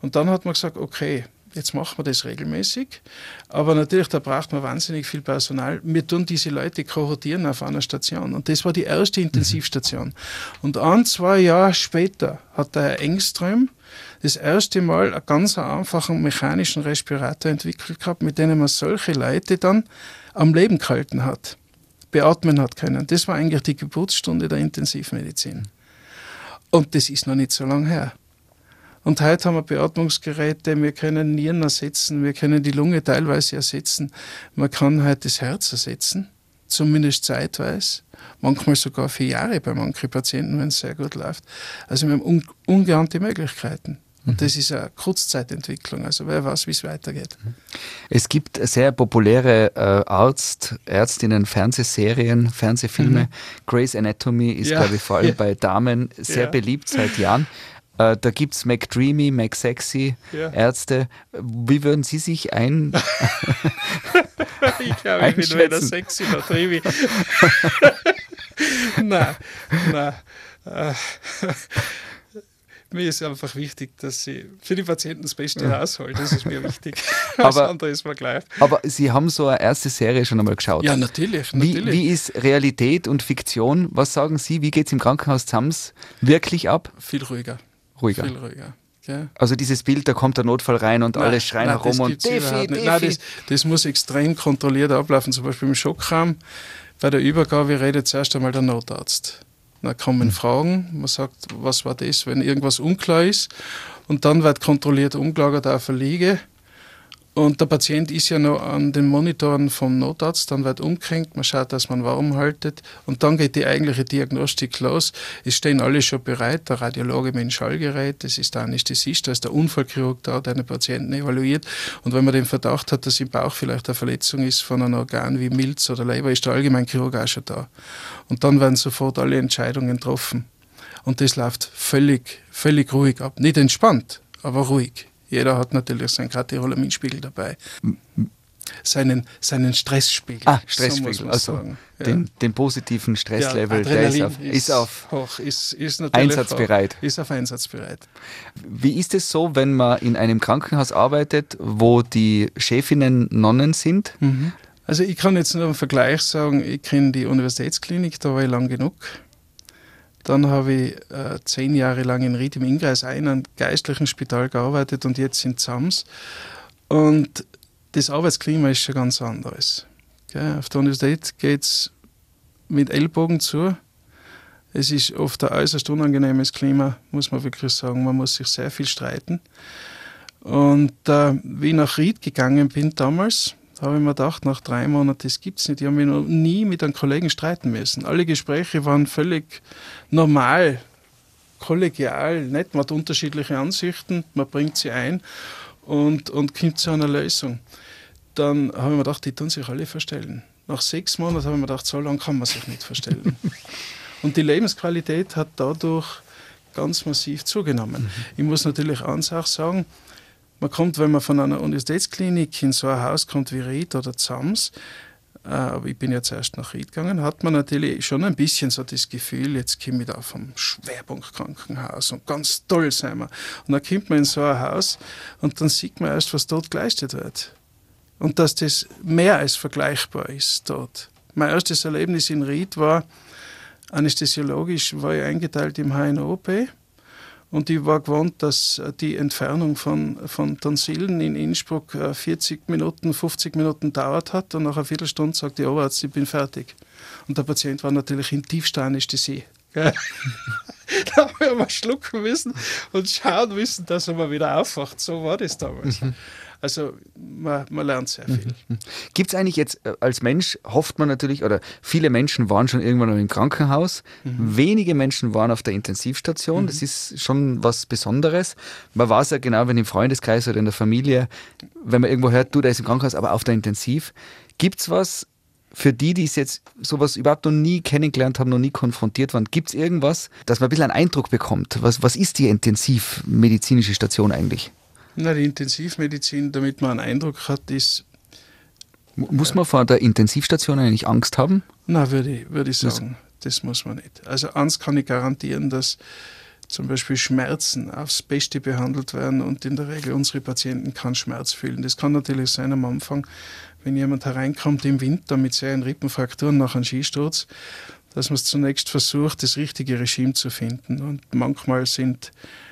D: Und dann hat man gesagt, okay, Jetzt machen wir das regelmäßig. Aber natürlich, da braucht man wahnsinnig viel Personal. Wir tun diese Leute kohortieren auf einer Station. Und das war die erste Intensivstation. Und ein, zwei Jahre später hat der Herr Engström das erste Mal einen ganz einfachen mechanischen Respirator entwickelt gehabt, mit dem man solche Leute dann am Leben gehalten hat, beatmen hat können. Das war eigentlich die Geburtsstunde der Intensivmedizin. Und das ist noch nicht so lange her. Und heute haben wir Beatmungsgeräte, wir können Nieren ersetzen, wir können die Lunge teilweise ersetzen, man kann heute das Herz ersetzen, zumindest zeitweise, manchmal sogar vier Jahre bei manchen Patienten, wenn es sehr gut läuft. Also wir haben un ungeahnte Möglichkeiten. Und mhm. das ist eine Kurzzeitentwicklung. Also wer weiß, wie es weitergeht.
C: Es gibt sehr populäre äh, Arzt, Ärztinnen, Fernsehserien, Fernsehfilme. Mhm. Grey's Anatomy ist, ja. glaube ich, vor allem ja. bei Damen sehr ja. beliebt seit Jahren. Äh, da gibt es McDreamy, McSexy, ja. Ärzte. Wie würden Sie sich ein.
D: ich glaube, ich bin weder sexy noch dreamy. nein, nein. Äh, mir ist einfach wichtig, dass sie für die Patienten das Beste ja. rausholen. Das ist mir wichtig.
C: aber, andere ist mir gleich. Aber Sie haben so eine erste Serie schon einmal geschaut.
D: Ja, natürlich.
C: natürlich. Wie, wie ist Realität und Fiktion? Was sagen Sie? Wie geht es im Krankenhaus Zams wirklich ab?
D: Viel ruhiger
C: ruhiger. Viel ruhiger. Ja. Also dieses Bild, da kommt der Notfall rein und nein, alle schreien nein, herum und
D: Defi, Defi. Nein, das, das, muss extrem kontrolliert ablaufen. Zum Beispiel im Schockraum, bei der Übergabe redet zuerst einmal der Notarzt. Dann kommen mhm. Fragen, man sagt, was war das, wenn irgendwas unklar ist. Und dann wird kontrolliert umgelagert auf eine Liege und der Patient ist ja noch an den Monitoren vom Notarzt, dann wird umgehängt, man schaut, dass man warm haltet und dann geht die eigentliche Diagnostik los. Es stehen alle schon bereit, der Radiologe mit dem Schallgerät, das ist der Anästhesist, da ist der Unfallchirurg da, der den Patienten evaluiert und wenn man den Verdacht hat, dass im Bauch vielleicht eine Verletzung ist von einem Organ wie Milz oder Leber, ist der Allgemeinchirurg auch schon da. Und dann werden sofort alle Entscheidungen getroffen. Und das läuft völlig, völlig ruhig ab. Nicht entspannt, aber ruhig. Jeder hat natürlich seinen Katecholaminspiegel dabei. Seinen, seinen Stressspiegel.
C: Ah, Stressspiegel, so also ja. den, den, positiven Stresslevel, ja, der ist auf, ist, auf
D: hoch, ist, ist
C: einsatzbereit.
D: Hoch, ist auf einsatzbereit.
C: Wie ist es so, wenn man in einem Krankenhaus arbeitet, wo die Chefinnen Nonnen sind?
D: Mhm. Also ich kann jetzt nur im Vergleich sagen, ich kenne die Universitätsklinik, da war ich lang genug. Dann habe ich äh, zehn Jahre lang in Ried im Innkreis ein, einem geistlichen Spital gearbeitet und jetzt in Zams. Und das Arbeitsklima ist schon ganz anderes. Gell? Auf der Universität geht es mit Ellbogen zu. Es ist oft ein äußerst unangenehmes Klima, muss man wirklich sagen. Man muss sich sehr viel streiten. Und äh, wie ich nach Ried gegangen bin damals, da habe ich mir gedacht, nach drei Monaten, das gibt es nicht. Ich habe mich noch nie mit einem Kollegen streiten müssen. Alle Gespräche waren völlig normal, kollegial, nett. Man hat unterschiedliche Ansichten, man bringt sie ein und, und kommt zu einer Lösung. Dann habe ich mir gedacht, die tun sich alle verstellen. Nach sechs Monaten habe ich mir gedacht, so lange kann man sich nicht verstellen. und die Lebensqualität hat dadurch ganz massiv zugenommen. Mhm. Ich muss natürlich eins auch sagen, man kommt, wenn man von einer Universitätsklinik in so ein Haus kommt wie Ried oder Zams, äh, aber ich bin ja zuerst nach Ried gegangen, hat man natürlich schon ein bisschen so das Gefühl, jetzt komme ich da vom Schwerpunktkrankenhaus und ganz toll sein wir. Und dann kommt man in so ein Haus und dann sieht man erst, was dort geleistet wird. Und dass das mehr als vergleichbar ist dort. Mein erstes Erlebnis in Ried war, anästhesiologisch war ich eingeteilt im HNOP Und ich war gewohnt, dass die Entfernung von, von Tonsillen in Innsbruck 40 äh, Minuten, 50 Minuten dauert hat. Und nach einer Viertelstunde sagt die Oberarzt, ich bin fertig. Und der Patient war natürlich in tiefster Anästhesie. da haben wir mal schlucken müssen und schauen müssen, dass er mal wieder aufwacht. So war das damals. Mhm. Also man, man lernt sehr viel. Mhm.
C: Gibt es eigentlich jetzt äh, als Mensch, hofft man natürlich, oder viele Menschen waren schon irgendwann im Krankenhaus, mhm. wenige Menschen waren auf der Intensivstation, mhm. das ist schon was Besonderes. Man weiß ja genau, wenn im Freundeskreis oder in der Familie, wenn man irgendwo hört, du, der ist im Krankenhaus, aber auf der Intensiv. Gibt es was für die, die es jetzt sowas überhaupt noch nie kennengelernt haben, noch nie konfrontiert waren, gibt es irgendwas, dass man ein bisschen einen Eindruck bekommt? Was, was ist die intensivmedizinische Station eigentlich?
D: Na, die Intensivmedizin, damit man einen Eindruck hat, ist.
C: Muss man vor der Intensivstation eigentlich Angst haben?
D: Na, würde ich, würde ich sagen, das, muss man nicht. Also eins kann ich garantieren, dass zum Beispiel Schmerzen aufs Beste behandelt werden und in der Regel unsere Patienten keinen Schmerz fühlen. Das kann natürlich sein am Anfang, wenn jemand hereinkommt im Winter mit sehr Rippenfrakturen nach einem Skisturz, dass man es zunächst versucht, das richtige Regime zu finden. Und manchmal sind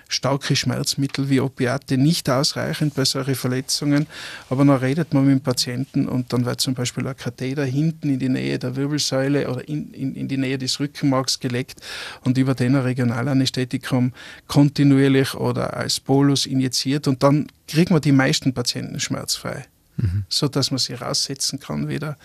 D: starke Schmerzmittel wie Opiate nicht ausreichend bei solchen Verletzungen. Aber dann redet man mit dem Patienten und dann wird zum Beispiel ein Katheter hinten in die Nähe der Wirbelsäule oder in, in, in die Nähe des Rückenmarks gelegt und über den Regionalanästhetikum kontinuierlich oder als Bolus injiziert und dann kriegen wir die meisten Patienten schmerzfrei, mhm. so dass man sie raussetzen kann wieder.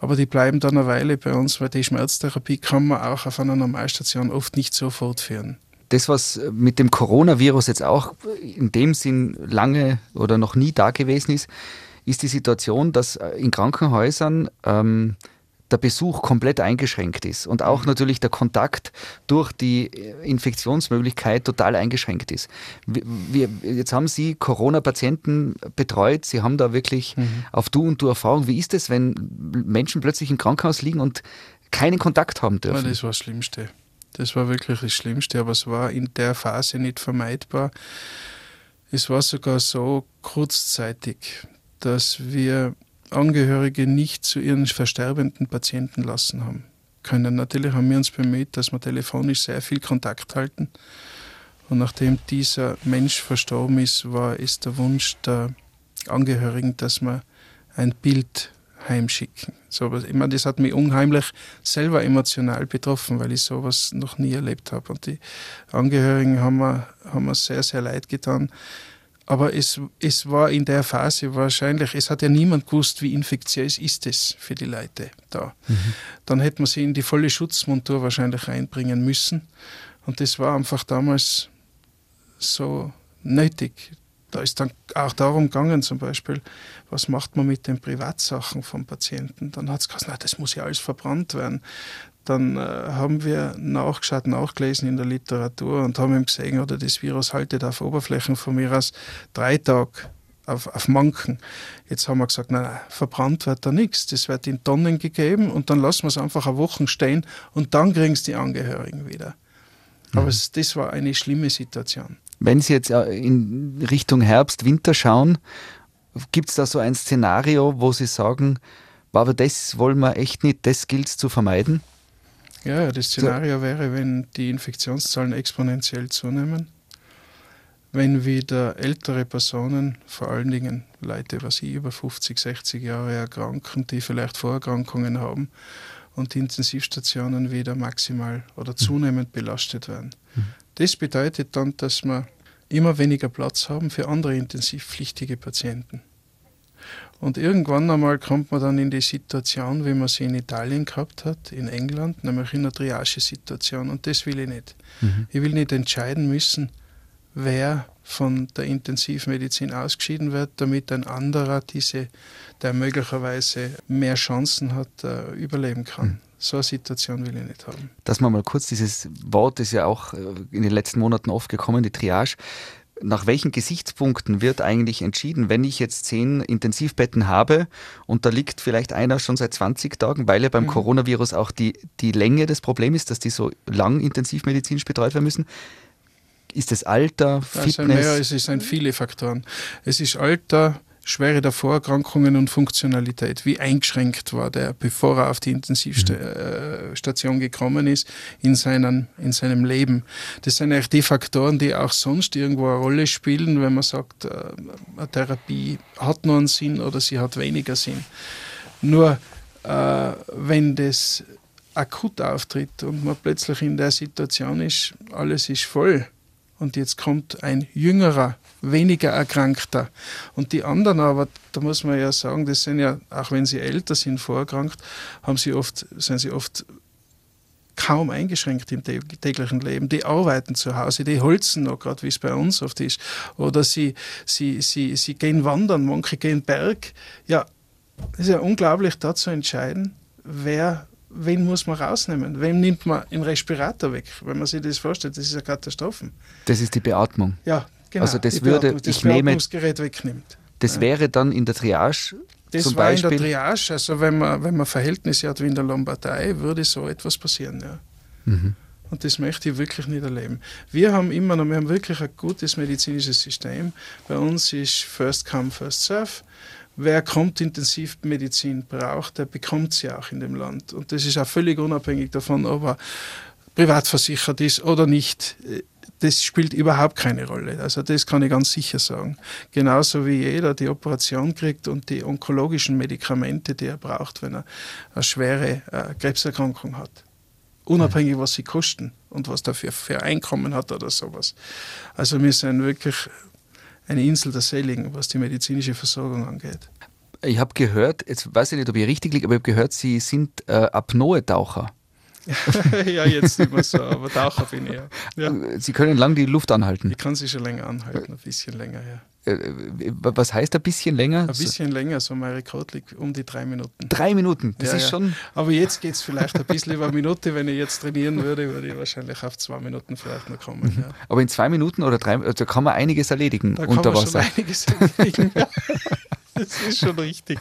D: Aber die bleiben dann eine Weile bei uns, weil die Schmerztherapie kann man auch auf einer Normalstation oft nicht so fortführen
C: das, was mit dem Coronavirus jetzt auch in dem Sinn lange oder noch nie da gewesen ist, ist die Situation, dass äh, in Krankenhäusern ähm, der Besuch komplett eingeschränkt ist und auch mhm. natürlich der Kontakt durch die äh, Infektionsmöglichkeit total eingeschränkt ist. Wir, jetzt haben Sie Corona-Patienten betreut, Sie haben da wirklich mhm. auf Du und Du Erfahrung. Wie ist es, wenn Menschen plötzlich im Krankenhaus liegen und keinen Kontakt haben dürfen?
D: Das war das Schlimmste. Das war wirklich das Schlimmste, aber es war in der Phase nicht vermeidbar. Es war sogar so kurzzeitig, dass wir Angehörige nicht zu ihren versterbenden Patienten lassen haben können. Natürlich haben wir uns bemüht, dass wir telefonisch sehr viel Kontakt halten. Und nachdem dieser Mensch verstorben ist, war es der Wunsch der Angehörigen, dass man ein Bild heimschicken. So, ich meine, das hat mich unheimlich selber emotional betroffen, weil ich sowas noch nie erlebt habe. Und die Angehörigen haben mir, haben mir sehr, sehr leid getan. Aber es, es war in der Phase wahrscheinlich, es hat ja niemand gewusst, wie infektiös ist es für die Leute da. Mhm. Dann hätte man sie in die volle Schutzmontur wahrscheinlich reinbringen müssen. Und das war einfach damals so nötig. Da ist dann auch darum gegangen, zum Beispiel, was macht man mit den Privatsachen vom Patienten? Dann hat es gesagt, na, das muss ja alles verbrannt werden. Dann äh, haben wir nachgeschaut, nachgelesen in der Literatur und haben ihm gesehen, oder das Virus haltet auf Oberflächen von mir aus drei Tage auf, auf Manken. Jetzt haben wir gesagt, nein, nein, verbrannt wird da nichts. Das wird in Tonnen gegeben und dann lassen wir es einfach eine Woche stehen und dann kriegen es die Angehörigen wieder. Aber mhm. es, das war eine schlimme Situation.
C: Wenn Sie jetzt äh, in Richtung Herbst, Winter schauen, gibt es da so ein Szenario, wo Sie sagen, aber das wollen wir echt nicht, das gilt es zu vermeiden?
D: Ja, das Szenario wäre, wenn die Infektionszahlen exponentiell zunehmen, wenn wieder ältere Personen, vor allen Dingen Leute, was ich über 50, 60 Jahre erkranken, die vielleicht Vorerkrankungen haben und die Intensivstationen wieder maximal oder mhm. zunehmend belastet werden. Mhm. Das bedeutet dann, dass wir immer weniger Platz haben für andere intensivpflichtige Patienten. Und irgendwann einmal kommt man dann in die Situation, wie man sie in Italien gehabt hat, in England, nämlich in einer Triage-Situation. Und das will ich nicht. Mhm. Ich will nicht entscheiden müssen, wer von der Intensivmedizin ausgeschieden wird, damit ein anderer, diese, der möglicherweise mehr Chancen hat, uh, überleben kann. Mhm. So eine Situation will ich nicht haben.
C: Dass man mal kurz dieses Wort ist ja auch äh, in den letzten Monaten oft gekommen, die Triage. Nach welchen Gesichtspunkten wird eigentlich entschieden, wenn ich jetzt zehn Intensivbetten habe und da liegt vielleicht einer schon seit 20 Tagen, weil ja beim mhm. Coronavirus auch die, die Länge des Problems ist, dass die so lang intensivmedizinisch betreut werden müssen. Ist es Alter, Fitness?
D: Also, naja, es sind viele Faktoren. Es ist Alter, Schwere der Vorerkrankungen und Funktionalität, wie eingeschränkt war der, bevor er auf die Intensivstation gekommen ist, in, seinen, in seinem Leben. Das sind eigentlich die Faktoren, die auch sonst irgendwo eine Rolle spielen, wenn man sagt, äh, eine Therapie hat nur einen Sinn oder sie hat weniger Sinn. Nur äh, wenn das akut auftritt und man plötzlich in der Situation ist, alles ist voll und jetzt kommt ein jüngerer, weniger erkrankter und die anderen aber, da muss man ja sagen, das sind ja, auch wenn sie älter sind, vorerkrankt, haben sie oft, sind sie oft kaum eingeschränkt im täglichen Leben. Die arbeiten zu Hause, die holzen noch, gerade wie es bei uns oft ist. Oder sie, sie, sie, sie gehen wandern, manche gehen Berg. Ja, es ist ja unglaublich, da zu entscheiden, wer wen muss man rausnehmen? Wem nimmt man den Respirator weg? Wenn man sich das vorstellt, das ist eine Katastrophe.
C: Das ist die Beatmung.
D: Ja, genau.
C: Also das würde,
D: das
C: ich nehme,
D: wegnimmt.
C: Das wäre dann in der Triage
D: das
C: zum
D: war
C: Beispiel.
D: in der Triage, also wenn man, wenn man Verhältnisse hat wie in der Lombardei, würde so etwas passieren, ja.
C: Mhm.
D: Und das möchte ich wirklich nicht erleben. Wir haben immer noch, wir haben wirklich ein gutes medizinisches System. Bei uns ist First Come, First Serve wer kommt Intensivmedizin braucht, der bekommt sie auch in dem Land. Und das ist auch völlig unabhängig davon, ob er privat versichert ist oder nicht. Das spielt überhaupt keine Rolle. Also das kann ich ganz sicher sagen. Genauso wie jeder die Operation kriegt und die onkologischen Medikamente, die er braucht, wenn er eine schwere äh, Krebserkrankung hat. Unabhängig, was sie kosten und was dafür für Einkommen hat oder sowas. Also wir sind wirklich eine Insel der Seligen, was die medizinische Versorgung angeht.
C: Ich habe gehört, jetzt weiß ich nicht, ob ich richtig liege, aber ich habe gehört, Sie sind äh, Apnoe-Taucher.
D: ja, jetzt nicht mehr so, aber Taucher bin ich ja. ja.
C: Sie können lang die Luft anhalten.
D: Ich kann sie schon länger anhalten, ein bisschen länger, ja.
C: Äh, was heißt ein bisschen länger?
D: Ein bisschen länger, so mein Rekord liegt um die drei Minuten.
C: Drei Minuten, das
D: ja,
C: ist
D: ja.
C: schon.
D: Aber jetzt geht es vielleicht ein bisschen über eine Minute. Wenn ich jetzt trainieren würde, würde ich wahrscheinlich auf zwei Minuten vielleicht noch kommen.
C: Mhm.
D: Ja.
C: Aber in zwei Minuten oder drei, da kann man einiges erledigen
D: da
C: unter
D: kann man
C: Wasser.
D: Schon einiges erledigen. das ist schon richtig.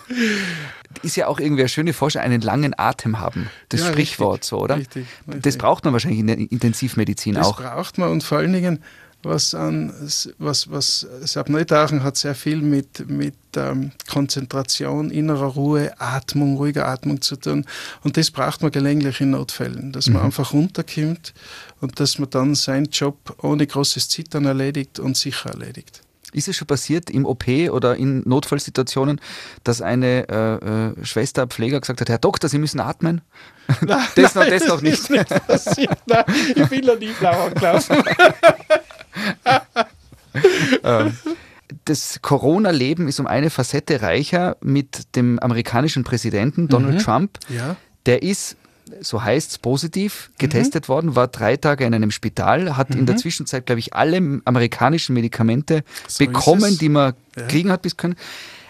C: Ist ja auch irgendwie eine schöne Vorstellung, einen langen Atem haben. Das
D: Ja,
C: Sprichwort
D: richtig,
C: so, oder?
D: richtig,
C: Das
D: richtig.
C: braucht man wahrscheinlich in der Intensivmedizin
D: Das
C: auch.
D: braucht man und vor allen Dingen, was an was, was das Apnoe-Tauchen hat sehr viel mit, mit ähm, Konzentration, innerer Ruhe, Atmung, ruhiger Atmung zu tun. Und das braucht man gelegentlich in Notfällen, dass man einfach runterkommt und dass man dann seinen Job ohne großes Zittern erledigt und sicher erledigt.
C: Ist es schon passiert im OP oder in Notfallsituationen, dass eine äh, äh, Schwester, Pfleger gesagt hat, Herr Doktor, Sie müssen atmen?
D: Nein,
C: Das noch-
D: nein,
C: das noch nicht.
D: Nicht passiert. Nein, ich bin noch nie blau angelaufen.
C: Ähm, das Corona-Leben ist um eine Facette reicher mit dem amerikanischen Präsidenten Donald Trump.
D: Ja,
C: Der ist, so heißt es, positiv getestet worden, war drei Tage in einem Spital, hat in der Zwischenzeit, glaube ich, alle amerikanischen Medikamente
D: So
C: bekommen, die man
D: Ja.
C: kriegen hat bis können.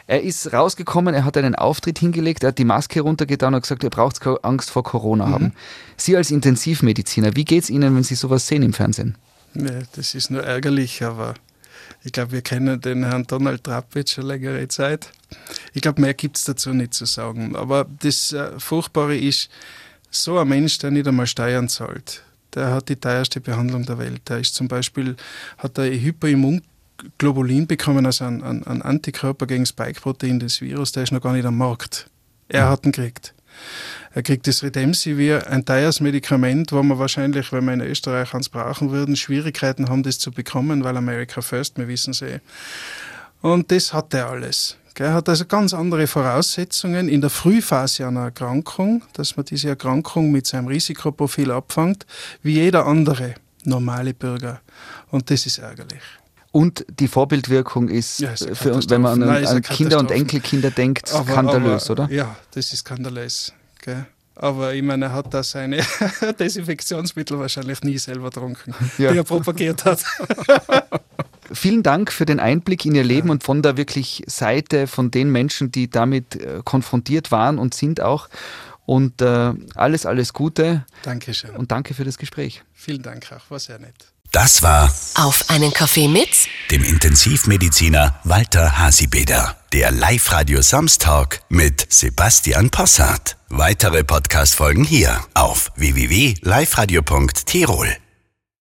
C: Er ist rausgekommen, er hat einen Auftritt hingelegt, er hat die Maske runtergetan und gesagt, ihr braucht Angst vor Corona haben. Sie als Intensivmediziner, wie geht es Ihnen, wenn Sie sowas sehen im Fernsehen?
D: Nee, das ist nur ärgerlich, aber ich glaube, wir kennen den Herrn Donald Trump jetzt schon längere Zeit. Ich glaube, mehr gibt es dazu nicht zu sagen. Aber das äh, Furchtbare ist, so ein Mensch, der nicht einmal Steuern zahlt, der hat die teuerste Behandlung der Welt. Der ist zum Beispiel, hat er Hyperimmunglobulin bekommen, also ein, ein, ein Antikörper gegen Spike-Protein des Virus, der ist noch gar nicht am Markt. Er hat ihn gekriegt. Er kriegt das Redemsivir, ein teures Medikament, wo man wahrscheinlich, wenn wir in Österreich eins brauchen würden, Schwierigkeiten haben, das zu bekommen, weil America First, wir wissen sie. Und das hat er alles. Er hat also ganz andere Voraussetzungen in der Frühphase einer Erkrankung, dass man diese Erkrankung mit seinem Risikoprofil abfängt, wie jeder andere normale Bürger. Und das ist ärgerlich.
C: Und die Vorbildwirkung ist,
D: Ja, ist
C: äh, für uns, wenn man an.
D: Nein,
C: an Kinder und. Enkelkinder denkt, skandalös,
D: aber,
C: oder?
D: Ja, das ist skandalös. Gell? Aber ich meine, er hat da seine Desinfektionsmittel wahrscheinlich nie selber getrunken,
C: Ja.
D: die er propagiert hat.
C: Vielen Dank für den Einblick in Ihr Leben und von der wirklich Seite von den Menschen, die damit äh, konfrontiert waren und sind auch. Und äh, alles, alles Gute
D: Dankeschön.
C: und danke für das Gespräch.
D: Vielen Dank auch, war sehr nett.
A: Das war
B: Auf einen Kaffee mit
A: dem Intensivmediziner Walter Hasibeder. Der Live-Radio Samstag mit Sebastian Possart. Weitere Podcast-Folgen hier auf www.liveradio.tirol.